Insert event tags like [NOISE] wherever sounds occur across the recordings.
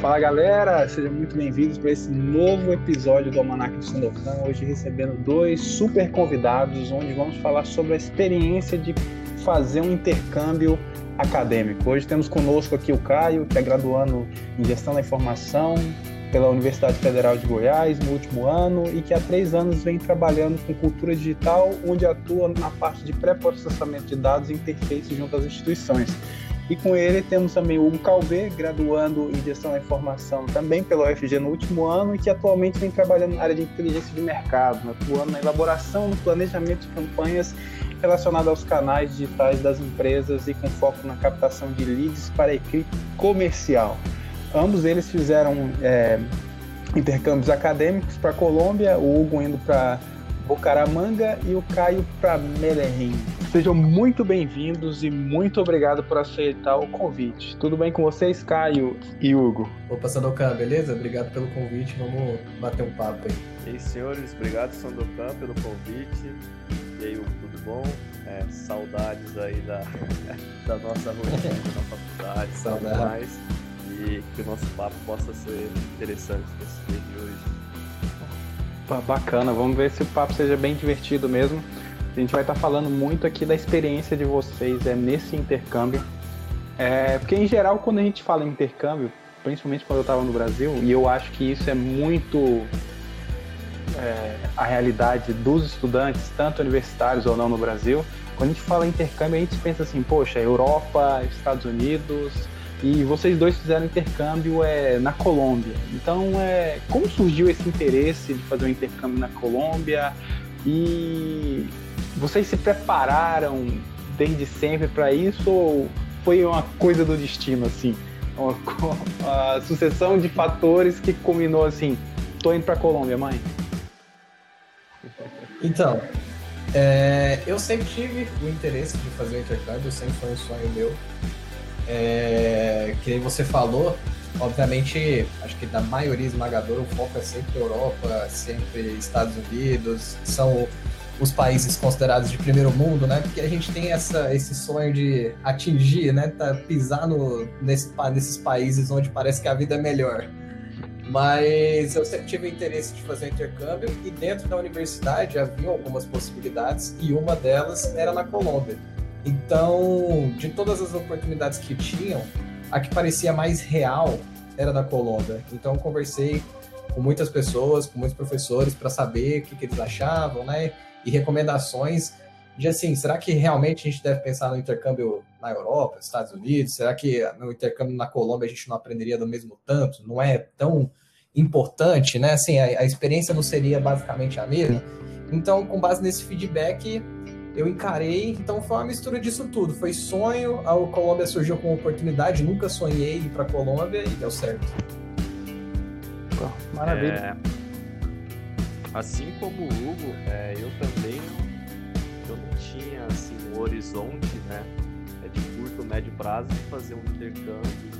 Fala galera, sejam muito bem-vindos para esse novo episódio do Almanac do Sandokan. Hoje recebendo dois super convidados, onde vamos falar sobre a experiência de fazer um intercâmbio acadêmico. Hoje temos conosco aqui o Caio, que é graduando em Gestão da Informação pela Universidade Federal de Goiás no último ano e que há três anos vem trabalhando com cultura digital, onde atua na parte de pré-processamento de dados e interface junto às instituições. E com ele temos também o Hugo Calvé, graduando em Gestão da Informação também pela UFG no último ano e que atualmente vem trabalhando na área de inteligência de mercado, atuando na elaboração, no planejamento de campanhas relacionadas aos canais digitais das empresas e com foco na captação de leads para a equipe comercial. Ambos eles fizeram é, intercâmbios acadêmicos para a Colômbia, o Hugo indo para Bucaramanga e o Caio para Medellín. Sejam muito bem-vindos e muito obrigado por aceitar o convite. Tudo bem com vocês, Caio e Hugo? Opa, Sandokan, beleza? Obrigado pelo convite. Vamos bater um papo aí. E aí, senhores, obrigado, Sandokan, pelo convite. E aí, Hugo, tudo bom? É, saudades aí da, [LAUGHS] da nossa rotina na faculdade, saudades. E que o nosso papo possa ser interessante nesse dia de hoje. Bacana, vamos ver se o papo seja bem divertido mesmo. A gente vai estar falando muito aqui da experiência de vocês é, nesse intercâmbio. É, porque, em geral, quando a gente fala em intercâmbio, principalmente quando eu estava no Brasil, e eu acho que isso é muito é, a realidade dos estudantes, tanto universitários ou não no Brasil, quando a gente fala intercâmbio, a gente pensa assim, poxa, Europa, Estados Unidos, e vocês dois fizeram intercâmbio é, na Colômbia. Então, é, como surgiu esse interesse de fazer um intercâmbio na Colômbia? E vocês se prepararam desde sempre para isso ou foi uma coisa do destino, assim? Uma, uma sucessão de fatores que combinou assim, tô indo para Colômbia, mãe? Então, é, eu sempre tive o interesse de fazer o intercâmbio, sempre foi um sonho meu. É, que você falou, obviamente, acho que da maioria esmagadora o foco é sempre Europa, sempre Estados Unidos, são os países considerados de primeiro mundo, né? Porque a gente tem essa, esse sonho de atingir, né? Tá, pisar no, nesse, nesses países onde parece que a vida é melhor. Mas eu sempre tive interesse de fazer intercâmbio e dentro da universidade havia algumas possibilidades e uma delas era na Colômbia. Então, de todas as oportunidades que tinham, a que parecia mais real era da Colômbia. Então, conversei com muitas pessoas, com muitos professores para saber o que, que eles achavam, né? E recomendações de assim, será que realmente a gente deve pensar no intercâmbio na Europa, Estados Unidos? Será que no intercâmbio na Colômbia a gente não aprenderia do mesmo tanto? Não é tão importante, né? Assim, a, a experiência não seria basicamente a mesma. Então, com base nesse feedback, eu encarei. Então, foi uma mistura disso tudo. Foi sonho, a Colômbia surgiu com oportunidade. Nunca sonhei ir para Colômbia e deu certo. Maravilha. É... Assim como o Hugo, é, eu também eu não tinha assim, um horizonte né, é, de curto, médio prazo de fazer um intercâmbio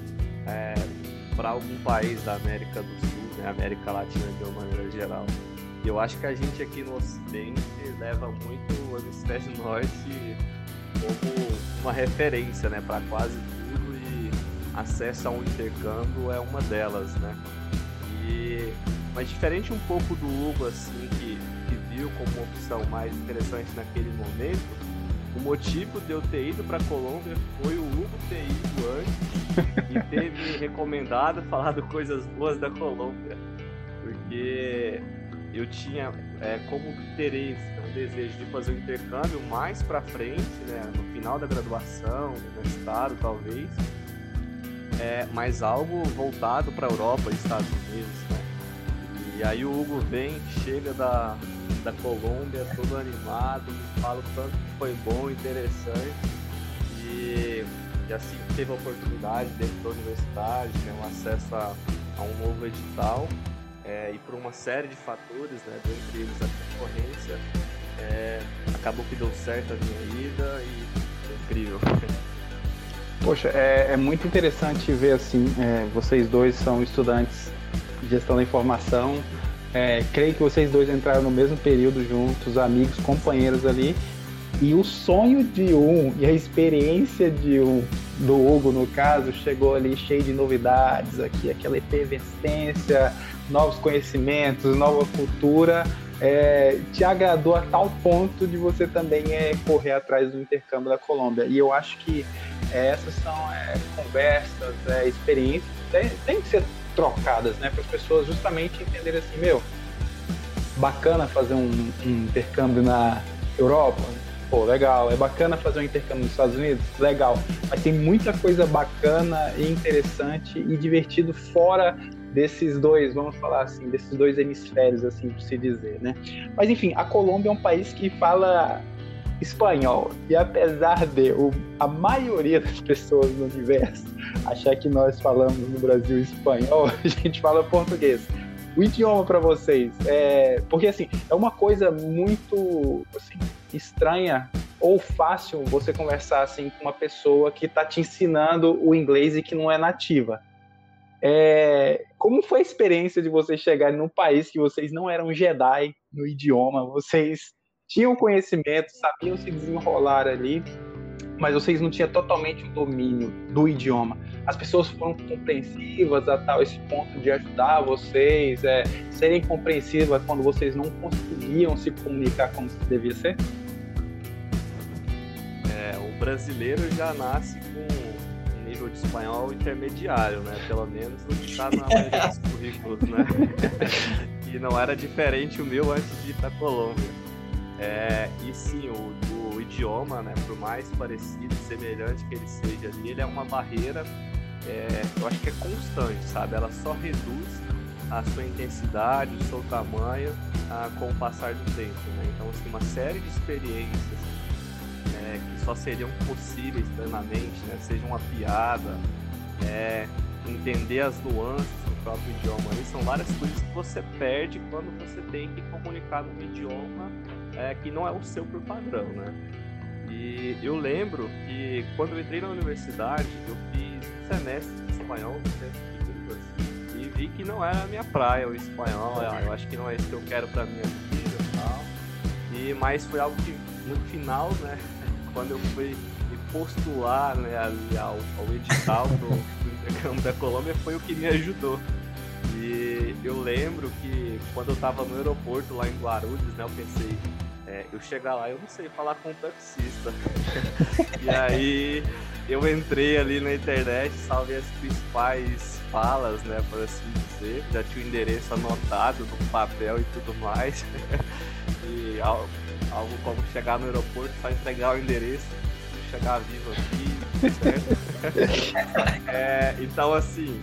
é, para algum país da América do Sul, né, América Latina de uma maneira geral. E eu acho que a gente aqui no Ocidente leva muito o hemisfério [LAUGHS] norte como uma referência né, para quase tudo e acesso a um intercâmbio é uma delas. Né? E mas diferente um pouco do Hugo, assim, que, que viu como opção mais interessante naquele momento, o motivo de eu ter ido para Colômbia foi o Hugo ter ido antes e ter me [LAUGHS] recomendado, falado coisas boas da Colômbia. Porque eu tinha é, como interesse, um desejo de fazer um intercâmbio mais para frente, né, no final da graduação, no estado talvez, é, mas algo voltado para a Europa e Estados Unidos, né? E aí o Hugo vem, chega da, da Colômbia todo animado, me fala o tanto que foi bom, interessante. E, e assim teve a oportunidade dentro da universidade, ter um acesso a, a um novo edital. É, e por uma série de fatores, né, dentre eles a concorrência, é, acabou que deu certo a minha ida e foi incrível. Poxa, é, é, muito interessante ver assim, é, vocês dois são estudantes gestão da informação. É, creio que vocês dois entraram no mesmo período juntos, amigos, companheiros ali. E o sonho de um e a experiência de um, do Hugo, no caso, chegou ali cheio de novidades aqui, aquela efervescência, novos conhecimentos, nova cultura, é, te agradou a tal ponto de você também é, correr atrás do intercâmbio da Colômbia. E eu acho que é, essas são é, conversas, é, experiências, tem, tem que ser trocadas, né, para as pessoas justamente entenderem assim, meu, bacana fazer um, um intercâmbio na Europa, pô, legal. É bacana fazer um intercâmbio nos Estados Unidos? Legal. Mas tem muita coisa bacana e interessante e divertido fora desses dois, vamos falar assim, desses dois hemisférios, assim, por se dizer, né? Mas enfim, a Colômbia é um país que fala espanhol. E apesar de o, a maioria das pessoas no universo achar que nós falamos no Brasil espanhol, [LAUGHS] a gente fala português. O idioma para vocês é porque assim é uma coisa muito assim, estranha ou fácil você conversar assim com uma pessoa que está te ensinando o inglês e que não é nativa. É, como foi a experiência de vocês chegarem num país que vocês não eram Jedi no idioma, vocês tinham conhecimento, sabiam se desenrolar ali, mas vocês não tinham totalmente o domínio do idioma. As pessoas foram compreensivas a tal esse ponto de ajudar vocês, é, serem compreensivas quando vocês não conseguiam se comunicar como devia ser? É, o brasileiro já nasce com nível de espanhol intermediário, né? Pelo menos no que está na maioria dos currículos, né? [LAUGHS] [LAUGHS] e não era diferente o meu antes de ir para Colômbia. É, e sim, o, o, idioma, né, por mais parecido, semelhante que ele seja ali, ele é uma barreira, é, eu acho que é constante, sabe? Ela só reduz a sua intensidade, o seu tamanho ah, com o passar do tempo, né? Então, assim, uma série de experiências é, que só seriam possíveis plenamente, né? Seja uma piada, é, entender as nuances do próprio idioma. Ali são várias coisas que você perde quando você tem que comunicar num idioma é, que não é o seu por padrão, né? E eu lembro que quando eu entrei na universidade, eu fiz um semestre de espanhol, um semestre de línguas, e vi que não era a minha praia o espanhol, eu acho que não é isso que eu quero para minha vida e tal. E, mas foi algo que no final, né, [LAUGHS] quando eu fui me postular né, ali ao, ao edital do, do intercâmbio da Colômbia, foi o que me ajudou. E eu lembro que quando eu tava no aeroporto lá em Guarulhos, né, eu pensei, é, eu chegar lá, eu não sei falar com o taxista. [LAUGHS] e aí eu entrei ali na internet, salvei as principais falas, né, por assim dizer. Já tinha o endereço anotado no papel e tudo mais. [LAUGHS] e algo, algo, como chegar no aeroporto, só entregar o endereço, chegar vivo aqui, certo? [LAUGHS] é, então, assim,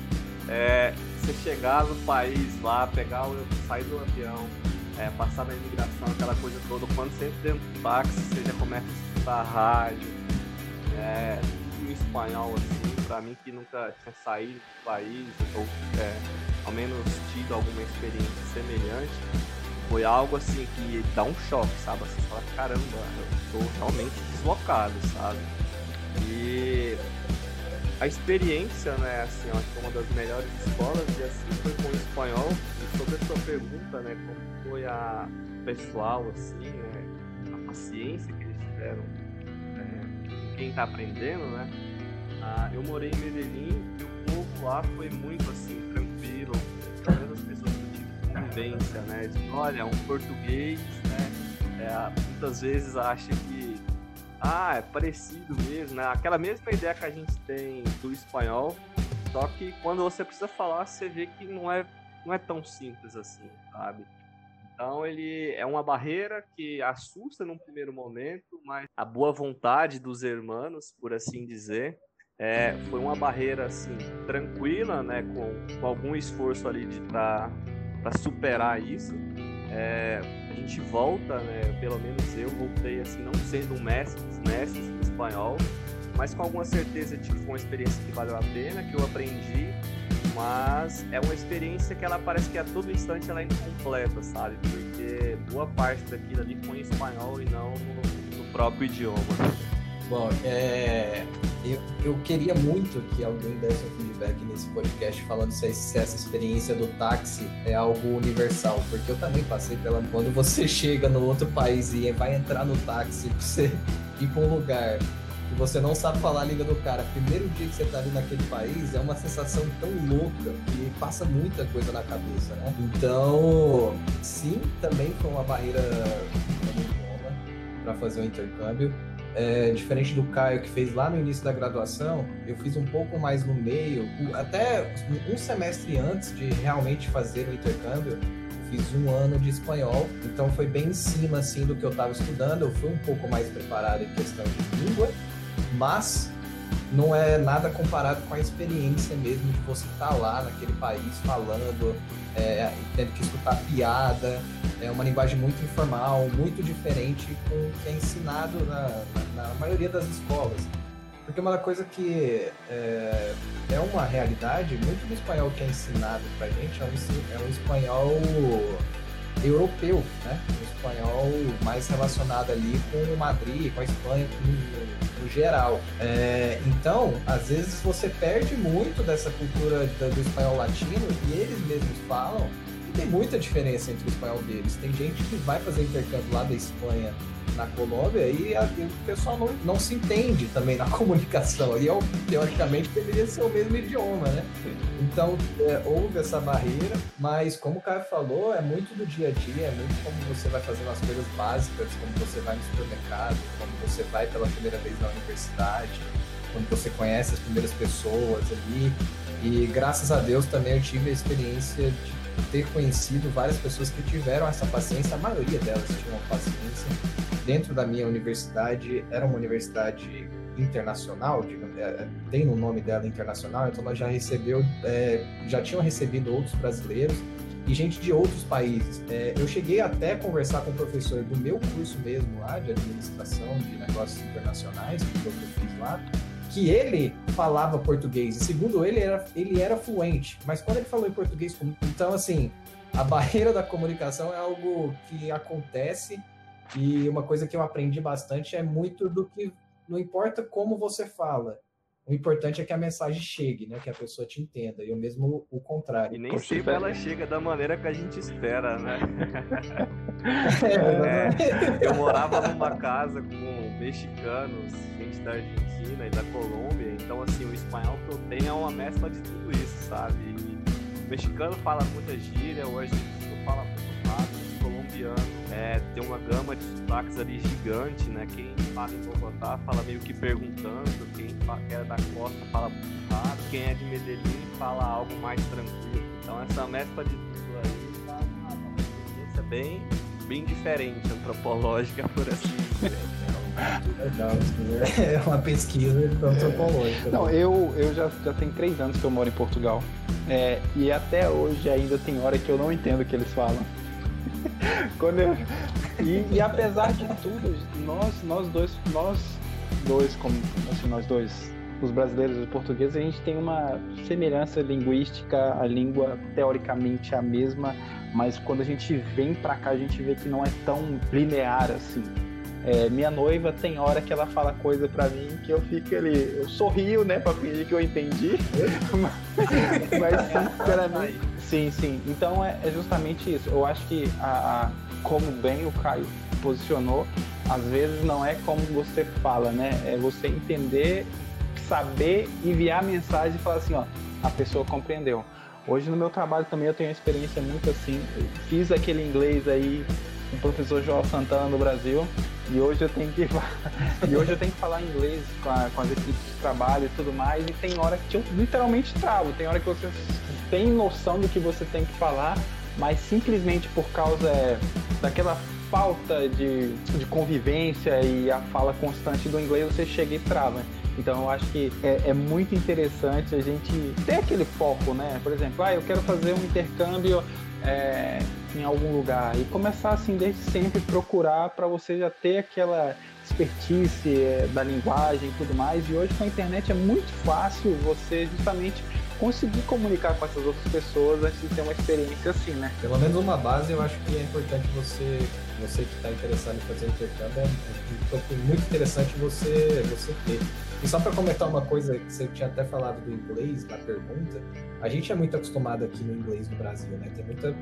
é, você chegar no país lá, pegar o, sair do avião, é, passar na imigração, aquela coisa toda, quando você entra dentro do táxi, você já começa a escutar a rádio, é, em espanhol, assim, pra mim que nunca tinha saído do país, ou é, ao menos tido alguma experiência semelhante, foi algo assim que dá um choque, sabe? Você fala, caramba, eu tô realmente deslocado, sabe? E a experiência, né, assim, acho que é uma das melhores escolas, e assim foi com o espanhol. E sobre a sua pergunta, né, como foi a pessoal, assim, né, a paciência que eles tiveram é, com quem está aprendendo, né? Ah, eu morei em Medellín e o povo lá foi muito, assim, tranquilo, pelo as pessoas que tive convivência, né? De, olha, um português, né, é, muitas vezes acha que ah, é parecido mesmo, né? Aquela mesma ideia que a gente tem do espanhol, só que quando você precisa falar, você vê que não é, não é tão simples assim, sabe? Então ele é uma barreira que assusta num primeiro momento, mas a boa vontade dos hermanos, por assim dizer, é, foi uma barreira assim tranquila, né, com, com algum esforço ali para superar isso. É, gente volta, né? Pelo menos eu voltei assim, não sendo um mestre dos mestres do espanhol, mas com alguma certeza de que foi uma experiência que valeu a pena, que eu aprendi, mas é uma experiência que ela parece que a todo instante ela é incompleta, sabe? Porque boa parte daquilo ali foi em espanhol e não no, no próprio idioma. Bom, é, eu, eu queria muito que alguém desse um feedback nesse podcast falando se, essa experiência do táxi é algo universal, porque eu também passei pela. Quando você [LAUGHS] chega no outro país e vai entrar no táxi você [LAUGHS] ir pra um lugar que você não sabe falar a língua do cara, primeiro dia que você tá ali naquele país, é uma sensação tão louca que passa muita coisa na cabeça, né? Então, sim, também foi uma barreira para fazer o intercâmbio. É, diferente do Caio que fez lá no início da graduação, eu fiz um pouco mais no meio, até um semestre antes de realmente fazer o intercâmbio, fiz um ano de espanhol, então foi bem em cima assim do que eu estava estudando. Eu fui um pouco mais preparado em questão de língua, mas não é nada comparado com a experiência mesmo de você estar tá lá naquele país falando, é, tendo que escutar piada, é uma linguagem muito informal, muito diferente com o que é ensinado na, na, na maioria das escolas. Porque uma coisa que é, é, uma realidade, muito do espanhol que é ensinado pra gente é um, é um espanhol europeu, né? Um espanhol mais relacionado ali com Madrid, com a Espanha no, no geral. É, então, às vezes você perde muito dessa cultura do espanhol latino e eles mesmos falam tem muita diferença entre o espanhol deles. Tem gente que vai fazer intercâmbio lá da Espanha na Colômbia e, a, e o pessoal não, não se entende também na [LAUGHS] comunicação. E é, teoricamente deveria ser o mesmo idioma, né? Então é, houve essa barreira, mas como o Caio falou, é muito do dia a dia, é muito como você vai fazendo as coisas básicas, como você vai no supermercado, como você vai pela primeira vez na universidade, quando você conhece as primeiras pessoas ali. E graças a Deus também eu tive a experiência de ter conhecido várias pessoas que tiveram essa paciência, a maioria delas tinham paciência. Dentro da minha universidade, era uma universidade internacional, digamos, é, tem no nome dela internacional, então ela já recebeu, é, já tinham recebido outros brasileiros e gente de outros países. É, eu cheguei até a conversar com o professor do meu curso mesmo lá, de administração de negócios internacionais, que eu fiz lá, que ele falava português. E segundo ele era, ele era fluente, mas quando ele falou em português, então assim, a barreira da comunicação é algo que acontece. E uma coisa que eu aprendi bastante é muito do que não importa como você fala, o importante é que a mensagem chegue, né? Que a pessoa te entenda. E o mesmo o contrário. E nem Poxa, sempre ela chega da maneira que a gente espera, né? [LAUGHS] é, eu morava numa casa com mexicanos, gente da Argentina e da Colômbia. Então, assim, o espanhol que eu tenho é uma mescla de tudo isso, sabe? E o mexicano fala muita gíria, o argentino fala muito rápido, colombiano é, tem uma gama de sotaques ali gigante, né? Quem fala em Bogotá fala meio que perguntando, quem é da costa fala rápido, quem é de Medellín fala algo mais tranquilo. Então essa mescla de tudo aí tá uma experiência bem, bem diferente, antropológica, [LAUGHS] por assim dizer. É uma pesquisa antropológica. Não, eu, eu já, já tenho três anos que eu moro em Portugal. É, e até hoje ainda tem hora que eu não entendo o que eles falam. Quando eu... e, e, apesar de tudo, nós, nós dois, nós dois, como assim, nós dois, os brasileiros e os portugueses, a gente tem uma semelhança linguística, a língua teoricamente é a mesma, mas quando a gente vem para cá, a gente vê que não é tão linear assim. É, minha noiva tem hora que ela fala coisa para mim que eu fico ali, eu sorrio, né, para fingir que eu entendi, [LAUGHS] mas sinceramente, sim, sim. Então é, é, justamente isso. Eu acho que a, a, como bem o Caio posicionou, às vezes não é como você fala, né? É você entender, saber enviar a mensagem e falar assim, ó, a pessoa compreendeu. Hoje no meu trabalho também eu tenho uma experiência muito assim. Eu fiz aquele inglês aí com o professor João Santana no Brasil e hoje eu tenho que [LAUGHS] e hoje eu tenho que falar inglês com, a, com as equipes de trabalho e tudo mais e tem hora que eu literalmente travo, tem hora que você tem noção do que você tem que falar, mas simplesmente por causa é, daquela falta de, de convivência e a fala constante do inglês você chega e trava. Então eu acho que é, é, muito interessante a gente ter aquele foco, né? Por exemplo, ah, eu quero fazer um intercâmbio é, em algum lugar e começar assim desde sempre procurar para você já ter aquela expertise é, da linguagem e tudo mais. E hoje com a internet é muito fácil você justamente conseguir comunicar com essas outras pessoas antes de ter uma experiência assim, né? Pelo menos uma base eu acho que é importante você, você que está interessado em fazer intercâmbio, é muito interessante você, você ter. E só para comentar uma coisa que você tinha até falado do inglês na pergunta, a gente é muito acostumado aqui no inglês no Brasil, né? Tem muita,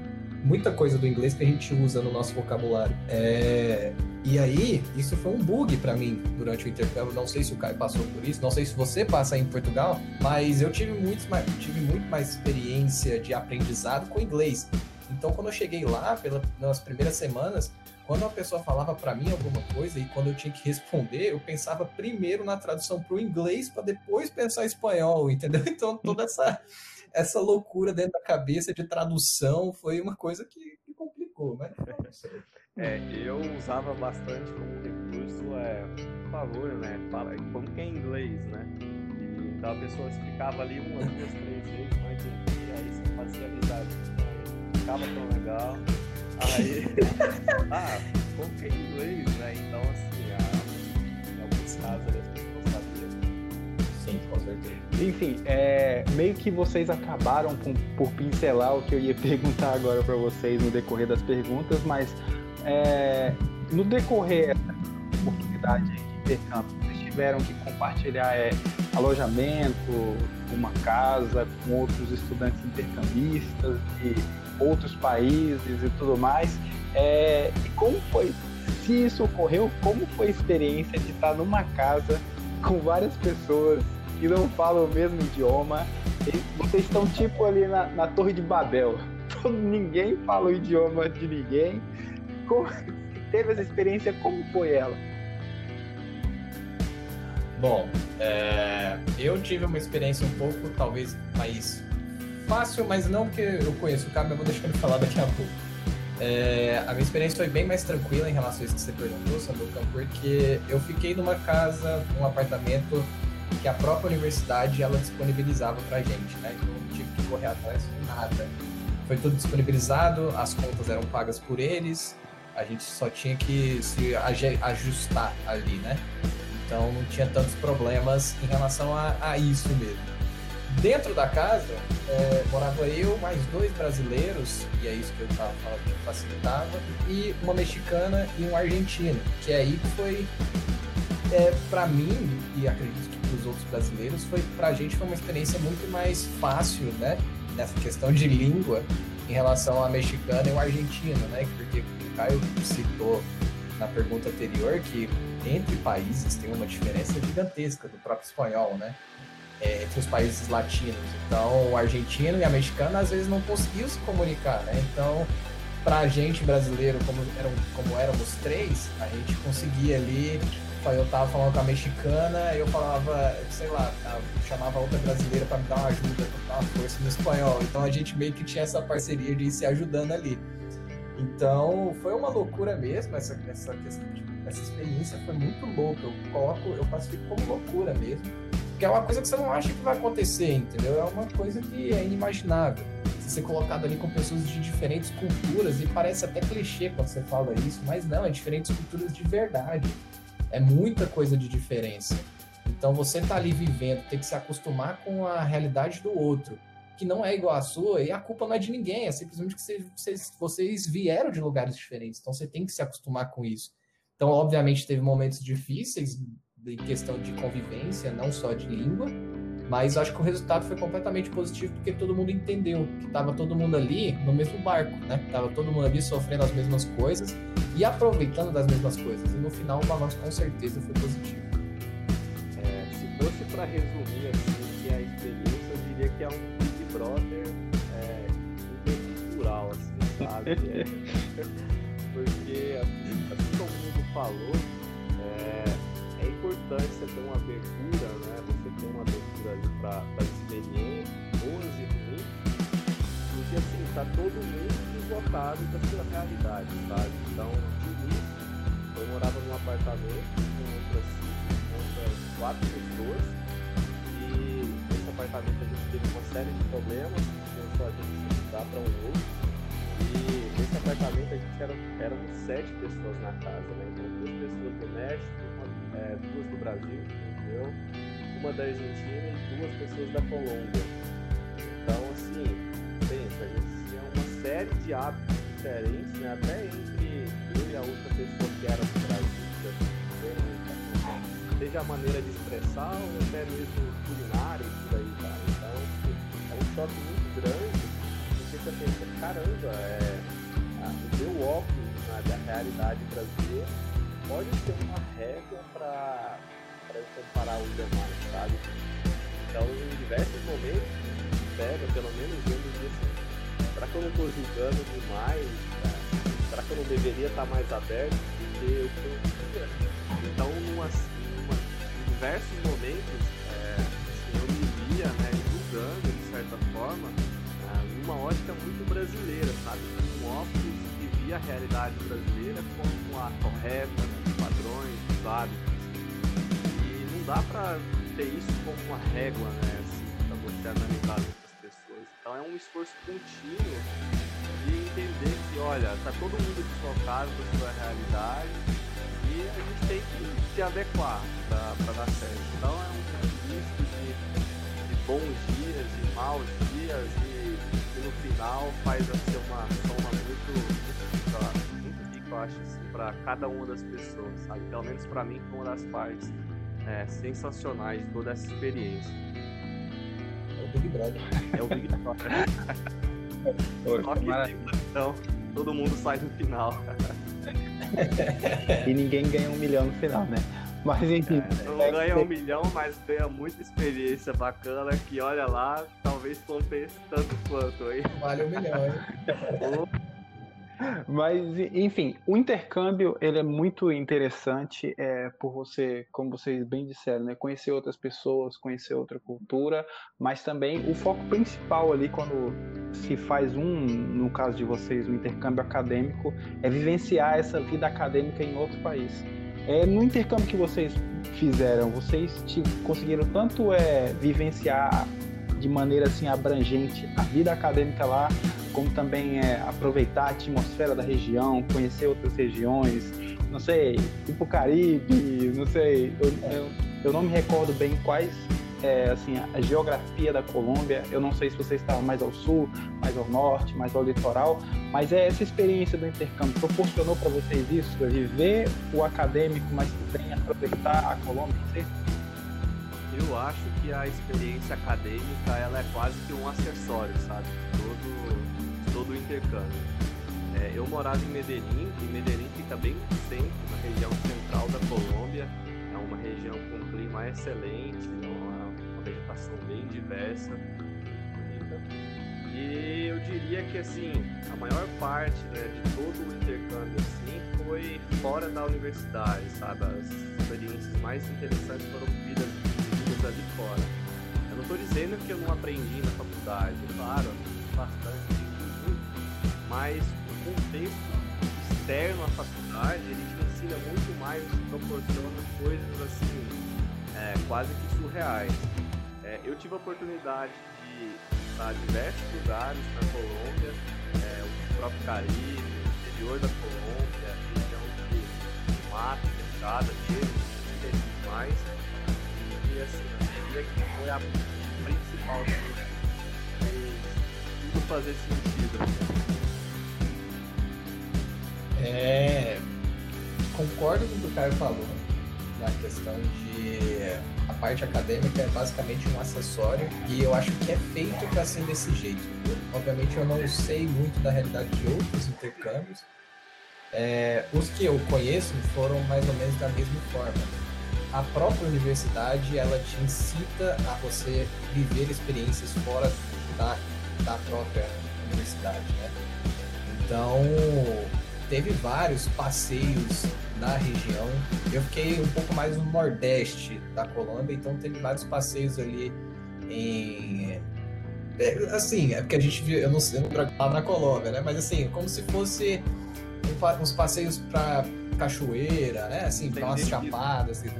muita coisa do inglês que a gente usa no nosso vocabulário. É... E aí, isso foi um bug para mim durante o intercâmbio. Não sei se o Caio passou por isso, não sei se você passa aí em Portugal, mas eu tive, muito mais, tive muito mais experiência de aprendizado com inglês. Então, quando eu cheguei lá, pelas nas primeiras semanas, quando uma pessoa falava para mim alguma coisa e quando eu tinha que responder, eu pensava primeiro na tradução para o inglês para depois pensar espanhol, entendeu? [LAUGHS] Então toda essa essa loucura dentro da cabeça de tradução foi uma coisa que, que complicou, né? É, eu usava bastante como recurso, é, por favor, né? Fala, como que é em inglês, né? E, então a pessoa explicava ali uma, duas, três vezes, não entendia, aí você fazia amizade. Ficava tão legal. Aí, [LAUGHS] ah, como que é em inglês, né? Então, assim, a, em alguns casos. Sim, com certeza. Enfim, é, meio que vocês acabaram por, por pincelar o que eu ia [LAUGHS] perguntar agora para vocês no decorrer das perguntas, mas é, no decorrer dessa oportunidade de intercâmbio, vocês tiveram que compartilhar é, alojamento, uma casa com outros estudantes intercambistas e outros países e tudo mais. É, e como foi, se isso ocorreu, como foi a experiência de estar numa casa com várias pessoas que não falam o mesmo idioma? vocês estão tipo ali na, na Torre de Babel. [LAUGHS] Todo, ninguém fala o idioma de ninguém. Como, [LAUGHS] teve essa experiência, como foi ela? Bom, é, eu tive uma experiência um pouco, talvez, mais fácil, mas não porque eu conheço o cara, mas vou deixar ele falar daqui a pouco. É, a minha experiência foi bem mais tranquila em relação a isso que você perguntou, Samuca, porque eu fiquei numa casa, num apartamento que a própria universidade ela disponibilizava pra gente, né? Então não tive que correr atrás de nada. Foi tudo disponibilizado, as contas eram pagas por eles, a gente só tinha que se ajustar ali, né? Então não tinha tantos problemas em relação a, a isso mesmo. Dentro da casa, é, morava eu, mais dois brasileiros, e é isso que eu estava falando que facilitava, e uma mexicana e um argentino, que aí foi, é, para mim, e acredito para os outros brasileiros, foi para a gente foi uma experiência muito mais fácil, né, nessa questão de língua, em relação à mexicana e o argentino, né, porque o Caio citou na pergunta anterior que entre países tem uma diferença gigantesca do próprio espanhol, né? é, entre os países latinos. Então, o argentino e a mexicana às vezes não conseguiam se comunicar, né? Então, para a gente brasileiro, como, eram, como éramos três, a gente conseguia ali. Eu tava falando com a mexicana, eu falava, sei lá, chamava outra brasileira para me dar uma ajuda, para dar uma força no espanhol. Então a gente meio que tinha essa parceria de ir se ajudando ali. Então foi uma loucura mesmo essa, essa, essa experiência foi muito louca. Eu coloco, eu classifico como loucura mesmo porque é uma coisa que você não acha que vai acontecer, entendeu? É uma coisa que é inimaginável. Você ser colocado ali com pessoas de diferentes culturas, e parece até clichê quando você fala isso, mas não, é diferentes culturas de verdade. É muita coisa de diferença. Então você tá ali vivendo, tem que se acostumar com a realidade do outro, que não é igual à sua, e a culpa não é de ninguém, é simplesmente que vocês, vocês vieram de lugares diferentes, então você tem que se acostumar com isso. Então, obviamente, teve momentos difíceis, em questão de convivência, não só de língua, mas acho que o resultado foi completamente positivo porque todo mundo entendeu que estava todo mundo ali no mesmo barco, né? Tava todo mundo ali sofrendo as mesmas coisas e aproveitando das mesmas coisas. E no final o balanço com certeza foi positivo. É, se fosse para resumir assim, que é a experiência, eu diria que é um Big Brother é, intercultural, assim, sabe? É, [LAUGHS] porque assim, assim como o mundo falou, importante você ter uma abertura, né? Você ter uma abertura ali para experiências boas e porque assim, tá todo mundo deslocado da sua realidade, sabe? Então, de início, eu morava num apartamento com outras, outras quatro pessoas e nesse apartamento a gente teve uma série de problemas, começou a gente se mudar para um outro. E nesse apartamento a gente era, eram sete pessoas na casa, né? Então duas pessoas do México, duas do Brasil, entendeu? Uma da Argentina e duas pessoas da Colômbia. Então, assim, pensa, a gente tinha uma série de hábitos diferentes, né? Até entre eu e a outra pessoa que era do Brasil, seja a maneira de expressar ou até mesmo culinária e por aí, cara. Então, é um choque muito grande, você pensa, caramba, é, o meu óculos né, da realidade brasileira pode ser uma régua para comparar os demais, sabe? Então, em diversos momentos, pega, pelo menos eu me assim, será que eu não estou julgando demais? Né? Será que eu não deveria estar mais aberto? Porque eu conhecia. Então, numa, numa, em diversos momentos, é, assim, eu me via né, julgando, de certa forma, numa ótica muito brasileira, sabe? Um óculos via a realidade brasileira como a correta, né, os padrões, os hábitos. E não dá para ter isso como uma régua, né? Assim, para você analisar outras pessoas. Então é um esforço contínuo de entender que, olha, tá todo mundo deslocado da sua realidade e a gente tem que se adequar para dar certo. Então é um misto de, de bons dias, de maus dias e, e no final faz ser uma soma muito, muito rica, muito rica, eu acho, assim, para cada uma das pessoas, sabe? Pelo menos para mim foi uma das partes é, sensacionais de toda essa experiência. É o Big Brother. É o Big Brother. [LAUGHS] Só que então, todo mundo sai no final. [LAUGHS] e ninguém ganha um milhão no final, né? Mas enfim. É, não ganha um milhão, mas ganha muita experiência bacana que olha lá, talvez compense tanto quanto aí. Vale um milhão, hein? [LAUGHS] Mas, enfim, o intercâmbio ele é muito interessante é, por você, como vocês bem disseram, né, conhecer outras pessoas, conhecer outra cultura, mas também o foco principal ali quando se faz um, no caso de vocês, um intercâmbio acadêmico, é vivenciar essa vida acadêmica em outro país. É, no intercâmbio que vocês fizeram, vocês conseguiram tanto é, vivenciar de maneira assim abrangente a vida acadêmica lá, como também é, aproveitar a atmosfera da região, conhecer outras regiões, não sei, ir Caribe, não sei, eu, eu, eu, não me recordo bem quais, é, assim, a geografia da Colômbia, eu não sei se você estava mais ao sul, mais ao norte, mais ao litoral, mas é essa experiência do intercâmbio proporcionou para vocês isso, viver o acadêmico, mas também aproveitar a Colômbia, sei? Eu acho que a experiência acadêmica ela é quase que um acessório, sabe? Todo todo o intercâmbio. É, eu morava em Medellín, e Medellín fica bem no centro, na região central da Colômbia. É uma região com clima excelente, uma, uma vegetação bem diversa, bonita. E eu diria que assim, a maior parte né, de todo o intercâmbio assim, foi fora da universidade, sabe? As experiências mais interessantes foram vividas, vividas ali fora. Eu não estou dizendo que eu não aprendi na faculdade, claro, bastante mas o contexto externo à faculdade, ele te ensina muito mais, te proporciona coisas assim, é, quase que surreais. É, eu tive a oportunidade de estar em diversos lugares na Colômbia, é, o próprio Caribe, o interior da Colômbia, a região de mata fechada mesmo, e mais. E assim, eu diria que foi a principal coisa que tudo fazer sentido. É, concordo com o que o Caio falou na questão de a parte acadêmica é basicamente um acessório e eu acho que é feito para ser desse jeito. Obviamente eu não sei muito da realidade de outros intercâmbios. É, os que eu conheço foram mais ou menos da mesma forma. A própria universidade ela te incita a você viver experiências fora da, da própria universidade, né? Então teve vários passeios na região. Eu fiquei um pouco mais no nordeste da Colômbia, então teve vários passeios ali em. É, assim, é porque a gente viu, eu não sei, eu não na Colômbia, né? Mas assim, como se fosse um, uns passeios para cachoeira, né? Assim, para umas chapadas, assim,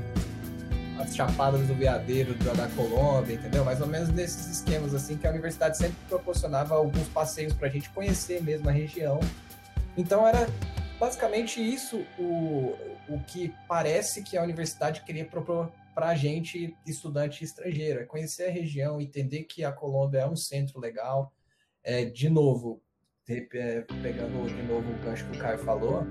as chapadas do veadeiro da, da Colômbia, entendeu? Mais ou menos nesses esquemas assim que a universidade sempre proporcionava alguns passeios para a gente conhecer mesmo a região então era basicamente isso o, o que parece que a universidade queria propor para a gente, estudante estrangeiro, é conhecer a região, entender que a Colômbia é um centro legal. É, de novo, é, pegando de novo o gancho que o Caio falou,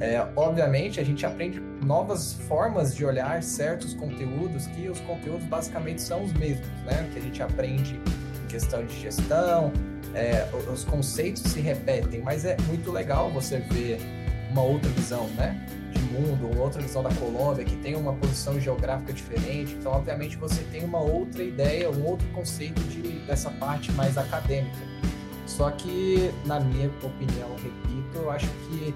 É, obviamente, a gente aprende novas formas de olhar certos conteúdos, que os conteúdos basicamente são os mesmos, né? Que a gente aprende em questão de gestão, é, os conceitos se repetem, mas é muito legal você ver uma outra visão, né? De mundo, uma outra visão da Colômbia, que tem uma posição geográfica diferente. Então, obviamente, você tem uma outra ideia, um outro conceito de, dessa parte mais acadêmica. Só que, na minha opinião, repito, eu acho que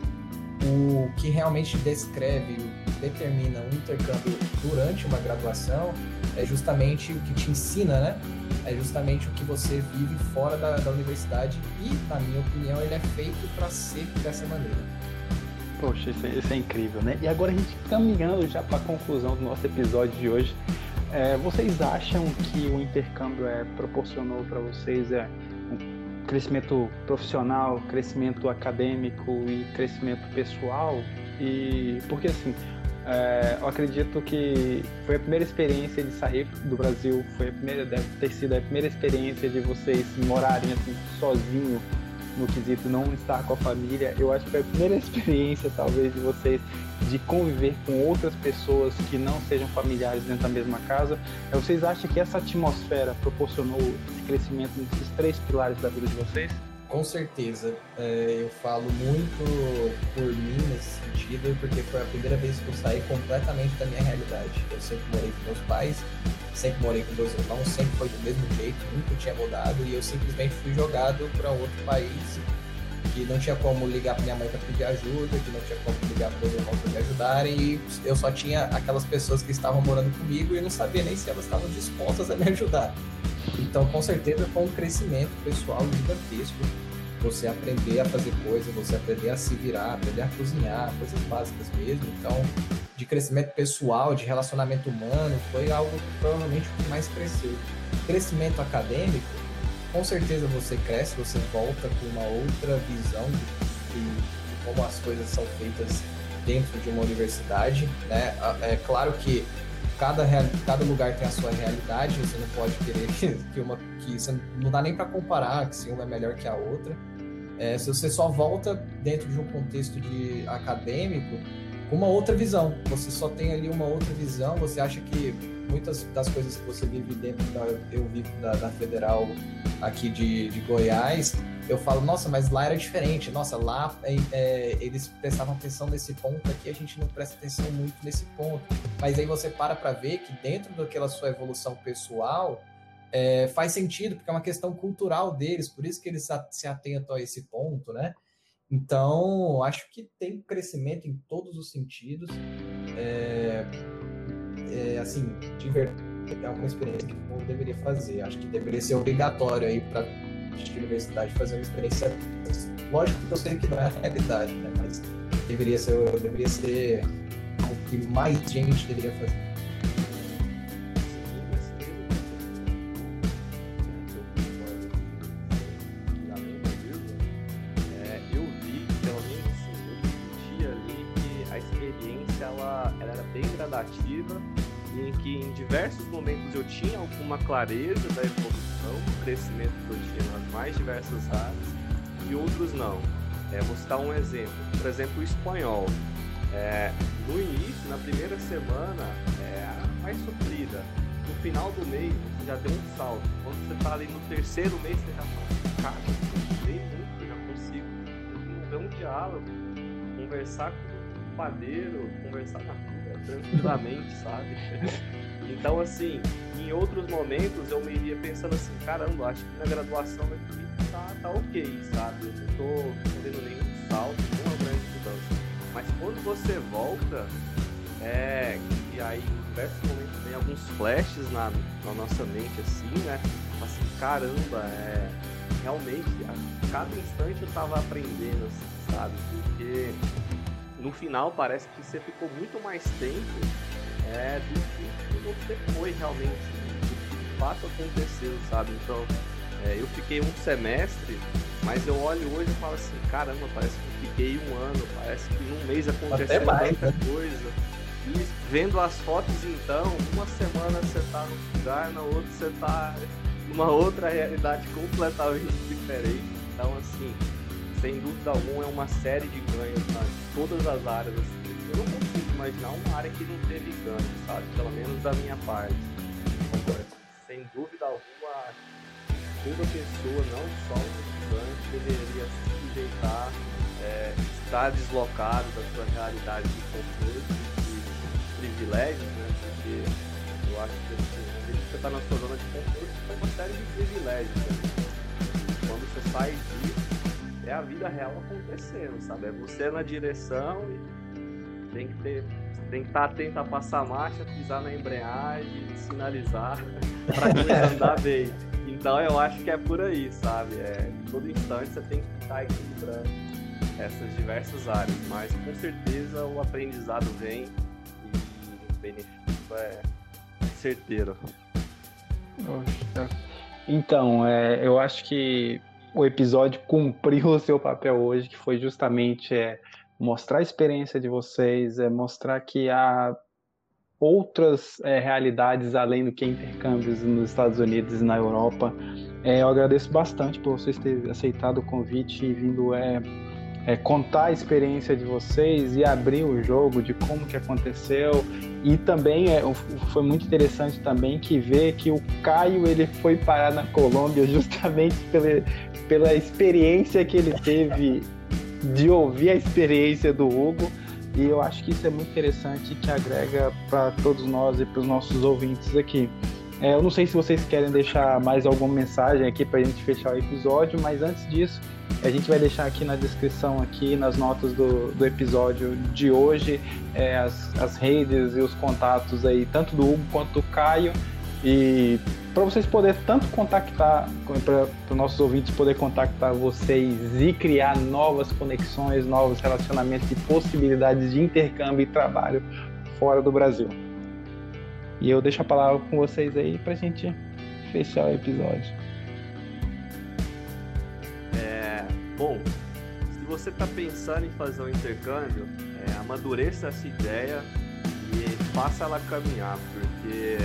o que realmente descreve, determina um intercâmbio durante uma graduação é justamente o que te ensina, né? É justamente o que você vive fora da, da universidade e, na minha opinião, ele é feito para ser dessa maneira. Poxa, isso é, isso é, incrível, né? E agora a gente caminhando já para a conclusão do nosso episódio de hoje, é, vocês acham que o intercâmbio é, proporcionou para vocês é, crescimento profissional, crescimento acadêmico e crescimento pessoal? E porque assim, é, eu acredito que foi a primeira experiência de sair do Brasil, foi a primeira, deve ter sido a primeira experiência de vocês morarem assim sozinho no quesito não estar com a família. Eu acho que foi a primeira [LAUGHS] experiência, talvez, de vocês de conviver com outras pessoas que não sejam familiares dentro da mesma casa. É, vocês acham que essa atmosfera proporcionou esse crescimento nesses três pilares da vida de vocês? Com certeza. É, eu falo muito por mim nesse sentido, porque foi a primeira vez que eu saí completamente da minha realidade. Eu sempre morei com meus pais, sempre morei com meus irmãos, sempre foi do mesmo jeito, nunca tinha mudado, e eu simplesmente fui jogado para outro país que não tinha como ligar para minha mãe para pedir ajuda, que não tinha como ligar para meus irmãos para me ajudarem, e eu só tinha aquelas pessoas que estavam morando comigo e não sabia nem se elas estavam dispostas a me ajudar. Então, com certeza, foi um crescimento pessoal gigantesco. Você aprender a fazer coisas, você aprender a se virar, aprender a cozinhar, coisas básicas mesmo. Então, de crescimento pessoal, de relacionamento humano, foi algo que provavelmente o que mais cresceu. Crescimento acadêmico, com certeza você cresce, você volta com uma outra visão de, de como as coisas são feitas dentro de uma universidade. Né? É claro que cada, cada lugar tem a sua realidade, você não pode querer [LAUGHS] que, uma que você não dá nem para comparar que se uma é melhor que a outra. É, se você só volta dentro de um contexto de acadêmico uma outra visão, você só tem ali uma outra visão, você acha que muitas das coisas que você vive dentro da eu vivo da, da federal aqui de, de Goiás eu falo, nossa, mas lá era diferente. Nossa, lá é, é, eles prestavam atenção nesse ponto, aqui a gente não presta atenção muito nesse ponto. Mas aí você para para ver que dentro daquela sua evolução pessoal é, faz sentido, porque é uma questão cultural deles, por isso que eles se atentam a esse ponto, né? Então, acho que tem crescimento em todos os sentidos. É, é, assim, de verdade, é uma experiência que o mundo deveria fazer. Acho que deveria ser obrigatório aí para de universidade fazer uma experiência. Lógico que eu sei que não é a realidade, né? Mas deveria ser, deveria ser o que mais gente deveria fazer. Em que em diversos momentos eu tinha alguma clareza da evolução, do crescimento que eu tinha nas mais diversas áreas e outros não. É, vou citar um exemplo. Por exemplo, o espanhol. É, no início, na primeira semana, é mais sofrida. No final do mês, você já deu um salto. Quando você está ali no terceiro mês, você já fala, cara, eu muito, já consigo desenvolver um diálogo, conversar com o padeiro, conversar na tranquilamente, sabe? [LAUGHS] Então, assim, em outros momentos eu me iria pensando assim, caramba, acho que na graduação aqui tá, tá ok, sabe? Eu não tô fazendo nenhum salto, nenhuma grande mudança. Mas quando você volta, é. E aí, em diversos momentos, tem alguns flashes na, na nossa mente, assim, né? Assim, caramba, é. Realmente, a cada instante eu tava aprendendo, assim, sabe? Porque no final parece que você ficou muito mais tempo é, do que você foi realmente, do que de fato aconteceu, sabe? Então, é, eu fiquei um semestre, mas eu olho hoje e falo assim, caramba, parece que eu fiquei um ano, parece que num mês aconteceu mais, tanta né? coisa. E vendo as fotos então, uma semana você tá num lugar, na outra você tá numa outra realidade completamente diferente. Então assim, sem dúvida alguma, é uma série de ganhos em todas as áreas. Eu não consigo imaginar uma área que não teve ganhos, sabe? Pelo menos da minha parte. Sem dúvida alguma, toda pessoa, não só o estudante, deveria se sujeitar, é, estar deslocado da sua realidade de conforto e privilégios, né? Porque eu acho que assim, você está na sua zona de conforto, é uma série de privilégios. Né? Quando você sai disso, é a vida real acontecendo, sabe? É você na direção e tem que ter tem que estar atento a passar a marcha, pisar na embreagem, sinalizar [LAUGHS] para [LAUGHS] andar bem. Então eu acho que é por aí, sabe? É, todo instante você tem que estar equilibrando essas diversas áreas, mas com certeza o aprendizado vem e o benefício é certeiro. Então, é, eu acho que o episódio cumpriu [LAUGHS] o seu papel hoje, que foi justamente é, mostrar a experiência de vocês, é mostrar que há outras é, realidades além do que intercâmbios nos Estados Unidos e na Europa. É, eu agradeço bastante por vocês terem aceitado o convite e vindo é, contar a experiência de vocês e abrir o jogo de como que aconteceu e também é, foi muito interessante também que ver que o Caio ele foi parar na Colômbia [LAUGHS] justamente pela, pela experiência que ele teve de ouvir a experiência do Hugo e eu acho que isso é muito interessante que agrega para todos nós e para os nossos ouvintes aqui. É, eu não sei se vocês querem deixar mais alguma mensagem aqui para a gente fechar o episódio, mas antes disso, a gente vai deixar aqui na descrição, aqui nas notas do, do episódio de hoje, é, as, as redes e os contatos aí, tanto do Hugo quanto do Caio. E para vocês poderem tanto contactar, para os nossos ouvintes poder contactar vocês e criar novas conexões, novos relacionamentos e possibilidades de intercâmbio e trabalho fora do Brasil. E eu deixo a palavra com vocês aí para a gente fechar o episódio. É, bom, se você está pensando em fazer um intercâmbio, é, amadureça essa ideia e faça ela caminhar, porque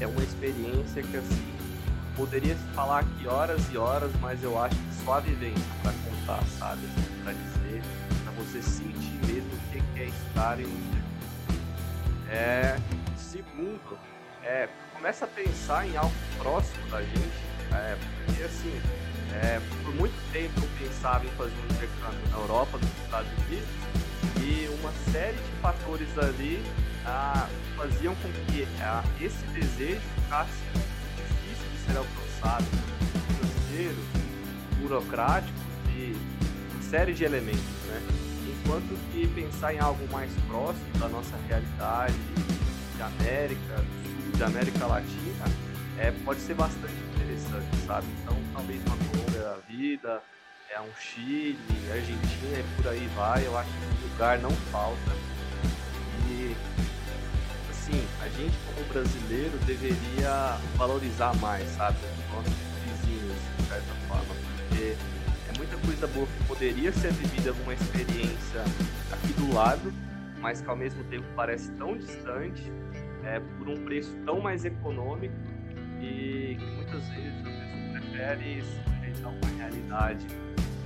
é uma experiência que assim poderia falar aqui horas e horas, mas eu acho que só a vivência para contar, sabe? Para dizer, para você sentir mesmo o que é estar em um é segundo, é, começa a pensar em algo próximo da gente, é, porque assim, é, por muito tempo eu pensava em fazer um intercâmbio na Europa, nos Estados Unidos, e uma série de fatores ali ah, faziam com que ah, esse desejo ficasse difícil de ser alcançado, financeiro, burocrático e uma série de elementos, né? Enquanto que pensar em algo mais próximo da nossa realidade América, do Sul, de América Latina, é, pode ser bastante interessante, sabe? Então, talvez uma Colômbia da vida, é um Chile, Argentina e por aí vai, eu acho que lugar não falta. E assim, a gente como brasileiro deveria valorizar mais, sabe, os nossos vizinhos, de certa forma, porque é muita coisa boa que poderia ser vivida numa experiência aqui do lado, mas que ao mesmo tempo parece tão distante, é, por um preço tão mais econômico e que muitas vezes a pessoa prefere se sujeitar a uma realidade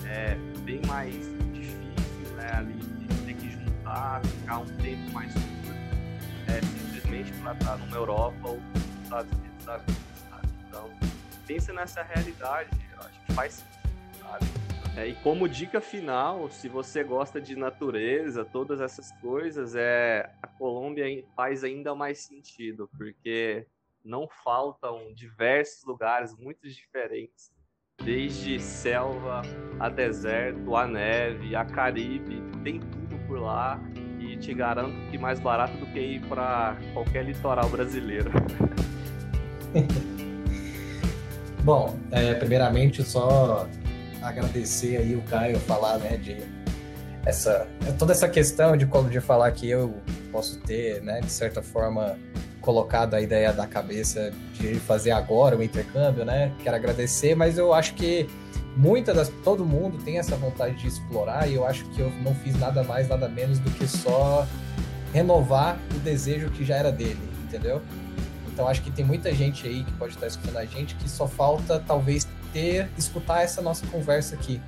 é, bem mais difícil, né, ali, de ter que juntar, ficar um tempo mais curto, é, simplesmente para estar numa Europa ou nos Estados Unidos sabe? Então, pensa nessa realidade, eu acho que faz sentido, sabe? É, e como dica final, se você gosta de natureza, todas essas coisas, é a Colômbia faz ainda mais sentido, porque não faltam diversos lugares muito diferentes desde selva a deserto, a neve, a Caribe, tem tudo por lá e te garanto que mais barato do que ir para qualquer litoral brasileiro. [LAUGHS] Bom, é, primeiramente só agradecer aí o Caio falar, né, de essa toda essa questão de como de falar que eu posso ter, né, de certa forma colocado a ideia da cabeça de fazer agora o intercâmbio, né? Quero agradecer, mas eu acho que muitas das todo mundo tem essa vontade de explorar e eu acho que eu não fiz nada mais, nada menos do que só renovar o desejo que já era dele, entendeu? Então acho que tem muita gente aí que pode estar escutando a gente que só falta talvez ter escutar essa nossa conversa aqui.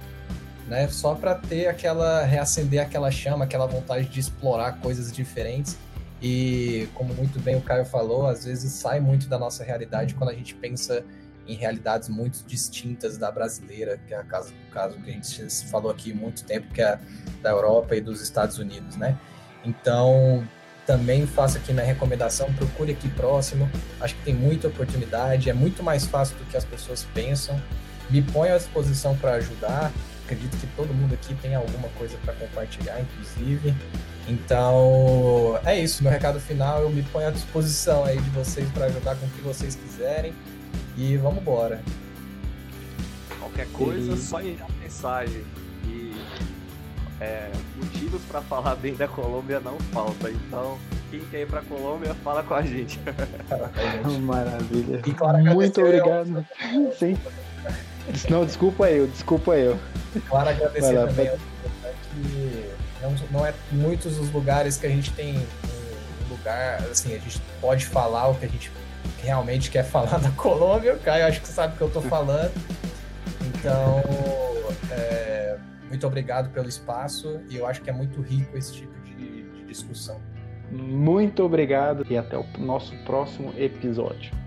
né? Só para ter aquela reacender aquela chama, aquela vontade de explorar coisas diferentes. E como muito bem o Caio falou, às vezes sai muito da nossa realidade quando a gente pensa em realidades muito distintas da brasileira, que é caso, o caso que a gente falou aqui muito tempo, que é da Europa e dos Estados Unidos, né? Então, também faço aqui na recomendação, procure aqui próximo. Acho que tem muita oportunidade, é muito mais fácil do que as pessoas pensam. Me ponho à disposição para ajudar. Acredito que todo mundo aqui tem alguma coisa para compartilhar, inclusive. Então, é isso. Meu recado final, eu me ponho à disposição aí de vocês para ajudar com o que vocês quiserem. E vamos embora. Qualquer coisa, e... só enviar mensagem. E é, motivos para falar bem da Colômbia não falta. Então, quem quer ir para Colômbia, fala com a gente. [LAUGHS] Maravilha. Muito obrigado. Sim. Não, desculpa eu, desculpa eu. Claro, agradecer lá, também que não, não é muitos os lugares que a gente tem um lugar, assim, a gente pode falar o que a gente realmente quer falar [LAUGHS] da Colômbia. O Caio acho que sabe o que eu estou falando. Então, muito obrigado pelo espaço e eu acho que é muito rico esse tipo de, de discussão. Muito obrigado e até o nosso próximo episódio.